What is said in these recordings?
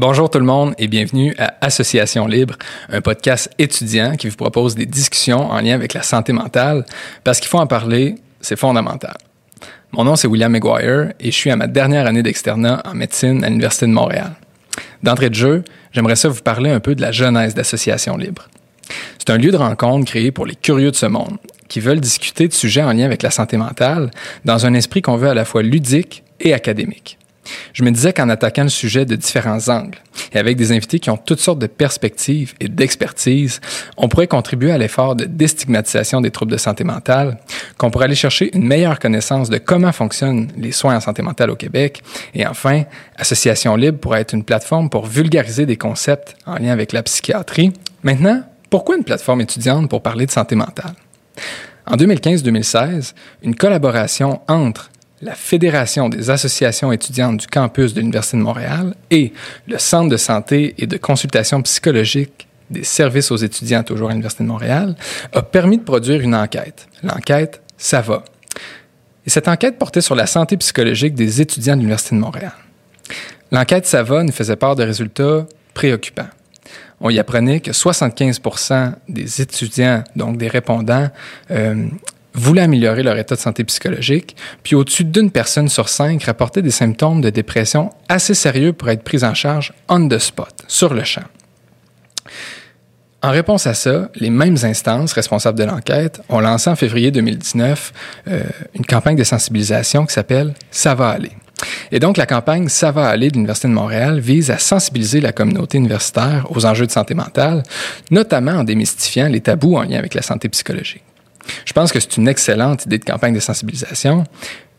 Bonjour tout le monde et bienvenue à Association Libre, un podcast étudiant qui vous propose des discussions en lien avec la santé mentale parce qu'il faut en parler, c'est fondamental. Mon nom c'est William McGuire et je suis à ma dernière année d'externat en médecine à l'Université de Montréal. D'entrée de jeu, j'aimerais ça vous parler un peu de la genèse d'Association Libre. C'est un lieu de rencontre créé pour les curieux de ce monde qui veulent discuter de sujets en lien avec la santé mentale dans un esprit qu'on veut à la fois ludique et académique. Je me disais qu'en attaquant le sujet de différents angles et avec des invités qui ont toutes sortes de perspectives et d'expertise, on pourrait contribuer à l'effort de déstigmatisation des troubles de santé mentale, qu'on pourrait aller chercher une meilleure connaissance de comment fonctionnent les soins en santé mentale au Québec, et enfin, Association Libre pourrait être une plateforme pour vulgariser des concepts en lien avec la psychiatrie. Maintenant, pourquoi une plateforme étudiante pour parler de santé mentale? En 2015-2016, une collaboration entre la Fédération des associations étudiantes du campus de l'Université de Montréal et le Centre de santé et de consultation psychologique des services aux étudiants toujours à l'Université de Montréal a permis de produire une enquête. L'enquête Ça va. Et cette enquête portait sur la santé psychologique des étudiants de l'Université de Montréal. L'enquête Ça va nous faisait part de résultats préoccupants. On y apprenait que 75% des étudiants, donc des répondants, euh, voulaient améliorer leur état de santé psychologique, puis au-dessus d'une personne sur cinq rapportait des symptômes de dépression assez sérieux pour être pris en charge on the spot, sur le champ. En réponse à ça, les mêmes instances responsables de l'enquête ont lancé en février 2019 euh, une campagne de sensibilisation qui s'appelle Ça va aller. Et donc, la campagne Ça va aller de l'Université de Montréal vise à sensibiliser la communauté universitaire aux enjeux de santé mentale, notamment en démystifiant les tabous en lien avec la santé psychologique. Je pense que c'est une excellente idée de campagne de sensibilisation.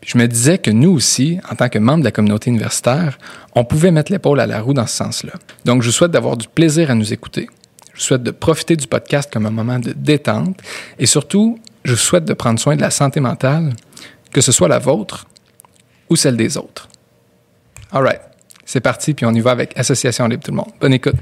Je me disais que nous aussi, en tant que membres de la communauté universitaire, on pouvait mettre l'épaule à la roue dans ce sens-là. Donc, je vous souhaite d'avoir du plaisir à nous écouter. Je vous souhaite de profiter du podcast comme un moment de détente et surtout, je vous souhaite de prendre soin de la santé mentale, que ce soit la vôtre ou celle des autres. All right, c'est parti, puis on y va avec Association Libre tout le monde. Bonne écoute.